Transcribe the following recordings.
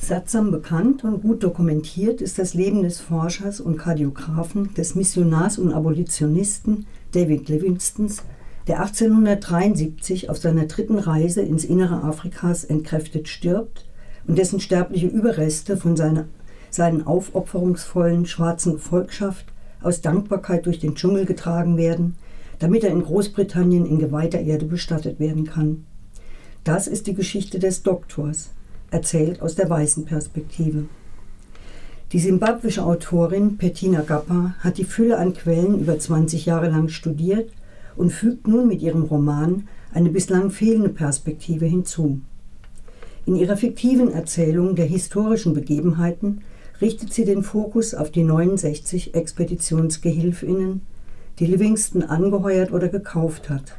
Sattsam bekannt und gut dokumentiert ist das Leben des Forschers und Kardiographen, des Missionars und Abolitionisten David Livingstons, der 1873 auf seiner dritten Reise ins Innere Afrikas entkräftet stirbt und dessen sterbliche Überreste von seiner, seinen aufopferungsvollen schwarzen Gefolgschaft aus Dankbarkeit durch den Dschungel getragen werden, damit er in Großbritannien in geweihter Erde bestattet werden kann. Das ist die Geschichte des Doktors, erzählt aus der weißen Perspektive. Die simbabwische Autorin Bettina Gappa hat die Fülle an Quellen über 20 Jahre lang studiert und fügt nun mit ihrem Roman eine bislang fehlende Perspektive hinzu. In ihrer fiktiven Erzählung der historischen Begebenheiten richtet sie den Fokus auf die 69 Expeditionsgehilfinnen, die Livingston angeheuert oder gekauft hat.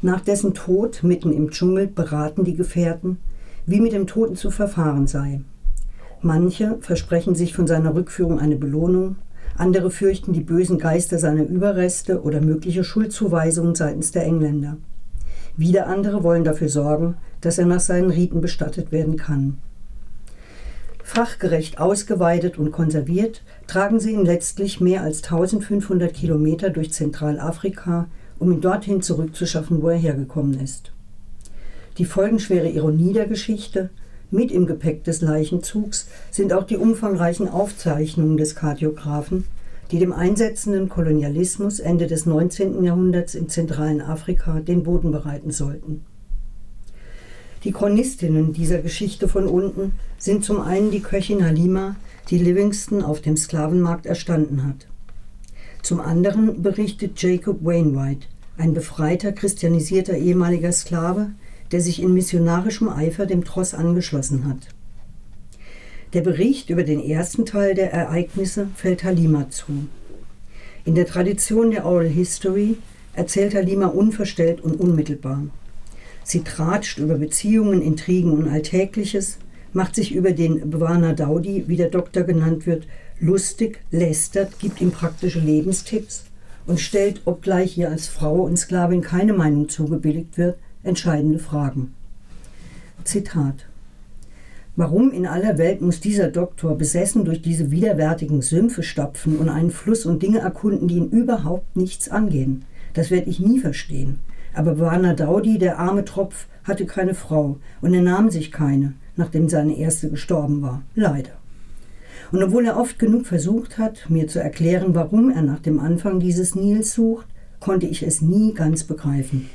Nach dessen Tod mitten im Dschungel beraten die Gefährten, wie mit dem Toten zu verfahren sei. Manche versprechen sich von seiner Rückführung eine Belohnung, andere fürchten die bösen Geister seiner Überreste oder mögliche Schuldzuweisungen seitens der Engländer. Wieder andere wollen dafür sorgen, dass er nach seinen Riten bestattet werden kann. Fachgerecht ausgeweidet und konserviert tragen sie ihn letztlich mehr als 1500 Kilometer durch Zentralafrika, um ihn dorthin zurückzuschaffen, wo er hergekommen ist. Die folgenschwere Ironie der Geschichte, mit im Gepäck des Leichenzugs, sind auch die umfangreichen Aufzeichnungen des Kardiographen, die dem einsetzenden Kolonialismus Ende des 19. Jahrhunderts im zentralen Afrika den Boden bereiten sollten. Die Chronistinnen dieser Geschichte von unten sind zum einen die Köchin Halima, die Livingston auf dem Sklavenmarkt erstanden hat. Zum anderen berichtet Jacob Wainwright, ein befreiter, christianisierter ehemaliger Sklave, der sich in missionarischem Eifer dem Tross angeschlossen hat. Der Bericht über den ersten Teil der Ereignisse fällt Halima zu. In der Tradition der Oral History erzählt Halima unverstellt und unmittelbar. Sie tratscht über Beziehungen, Intrigen und Alltägliches, macht sich über den Bwana Daudi, wie der Doktor genannt wird, lustig, lästert, gibt ihm praktische Lebenstipps und stellt, obgleich ihr als Frau und Sklavin keine Meinung zugebilligt wird, entscheidende Fragen. Zitat Warum in aller Welt muss dieser Doktor besessen durch diese widerwärtigen Sümpfe stapfen und einen Fluss und Dinge erkunden, die ihn überhaupt nichts angehen? Das werde ich nie verstehen. Aber Bwana Daudi, der arme Tropf, hatte keine Frau und er nahm sich keine, nachdem seine erste gestorben war. Leider. Und obwohl er oft genug versucht hat, mir zu erklären, warum er nach dem Anfang dieses Nils sucht, konnte ich es nie ganz begreifen.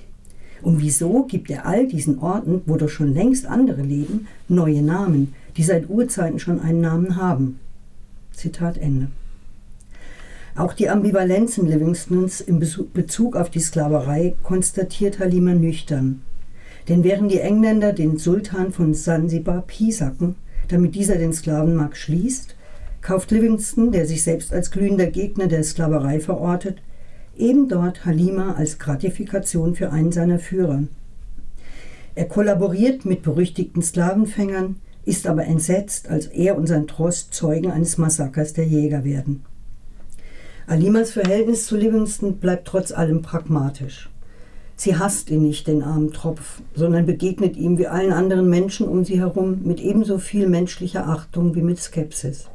Und wieso gibt er all diesen Orten, wo doch schon längst andere leben, neue Namen, die seit Urzeiten schon einen Namen haben? Zitat Ende. Auch die Ambivalenzen Livingstons in Bezug auf die Sklaverei konstatiert Halima nüchtern. Denn während die Engländer den Sultan von Sansibar piesacken, damit dieser den Sklavenmarkt schließt, kauft Livingston, der sich selbst als glühender Gegner der Sklaverei verortet, eben dort Halima als Gratifikation für einen seiner Führer. Er kollaboriert mit berüchtigten Sklavenfängern, ist aber entsetzt, als er und sein Trost Zeugen eines Massakers der Jäger werden. Alimas Verhältnis zu Livingston bleibt trotz allem pragmatisch. Sie hasst ihn nicht, den armen Tropf, sondern begegnet ihm wie allen anderen Menschen um sie herum mit ebenso viel menschlicher Achtung wie mit Skepsis.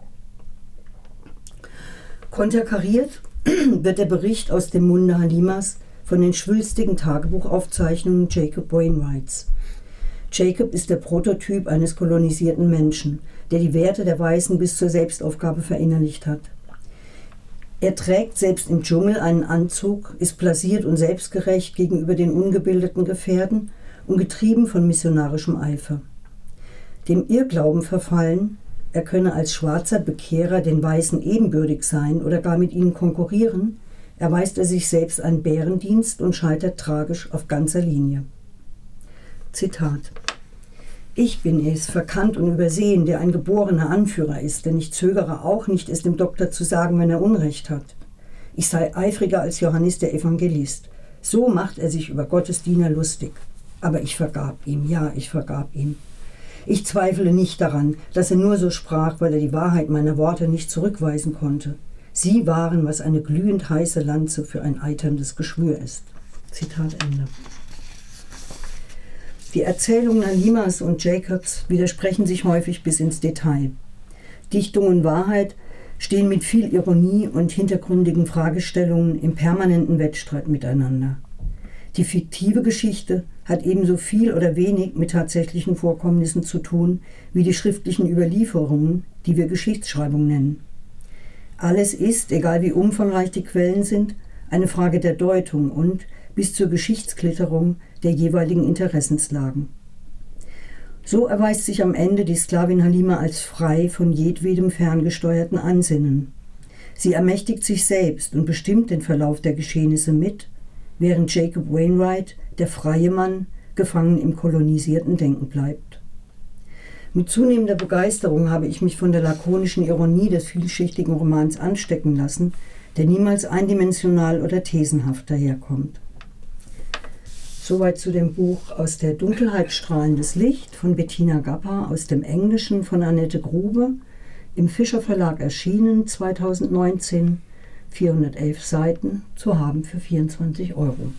Konterkariert wird der Bericht aus dem Munde Halimas von den schwülstigen Tagebuchaufzeichnungen Jacob Wainwrights. Jacob ist der Prototyp eines kolonisierten Menschen, der die Werte der Weißen bis zur Selbstaufgabe verinnerlicht hat. Er trägt selbst im Dschungel einen Anzug, ist blasiert und selbstgerecht gegenüber den ungebildeten Gefährten und getrieben von missionarischem Eifer. Dem Irrglauben verfallen, er könne als schwarzer Bekehrer den Weißen ebenbürtig sein oder gar mit ihnen konkurrieren, erweist er sich selbst einen Bärendienst und scheitert tragisch auf ganzer Linie. Zitat ich bin es, verkannt und übersehen, der ein geborener Anführer ist, denn ich zögere auch nicht, es dem Doktor zu sagen, wenn er Unrecht hat. Ich sei eifriger als Johannes der Evangelist. So macht er sich über Gottes Diener lustig. Aber ich vergab ihm, ja, ich vergab ihm. Ich zweifle nicht daran, dass er nur so sprach, weil er die Wahrheit meiner Worte nicht zurückweisen konnte. Sie waren, was eine glühend heiße Lanze für ein eiterndes Geschwür ist. Zitat Ende. Die Erzählungen Halimas und Jacobs widersprechen sich häufig bis ins Detail. Dichtung und Wahrheit stehen mit viel Ironie und hintergründigen Fragestellungen im permanenten Wettstreit miteinander. Die fiktive Geschichte hat ebenso viel oder wenig mit tatsächlichen Vorkommnissen zu tun wie die schriftlichen Überlieferungen, die wir Geschichtsschreibung nennen. Alles ist, egal wie umfangreich die Quellen sind, eine Frage der Deutung und, bis zur Geschichtsklitterung, der jeweiligen Interessenslagen. So erweist sich am Ende die Sklavin Halima als frei von jedwedem ferngesteuerten Ansinnen. Sie ermächtigt sich selbst und bestimmt den Verlauf der Geschehnisse mit, während Jacob Wainwright, der freie Mann, gefangen im kolonisierten Denken bleibt. Mit zunehmender Begeisterung habe ich mich von der lakonischen Ironie des vielschichtigen Romans anstecken lassen, der niemals eindimensional oder thesenhaft daherkommt. Soweit zu dem Buch Aus der Dunkelheit strahlendes Licht von Bettina Gappa aus dem Englischen von Annette Grube, im Fischer Verlag erschienen 2019, 411 Seiten, zu haben für 24 Euro.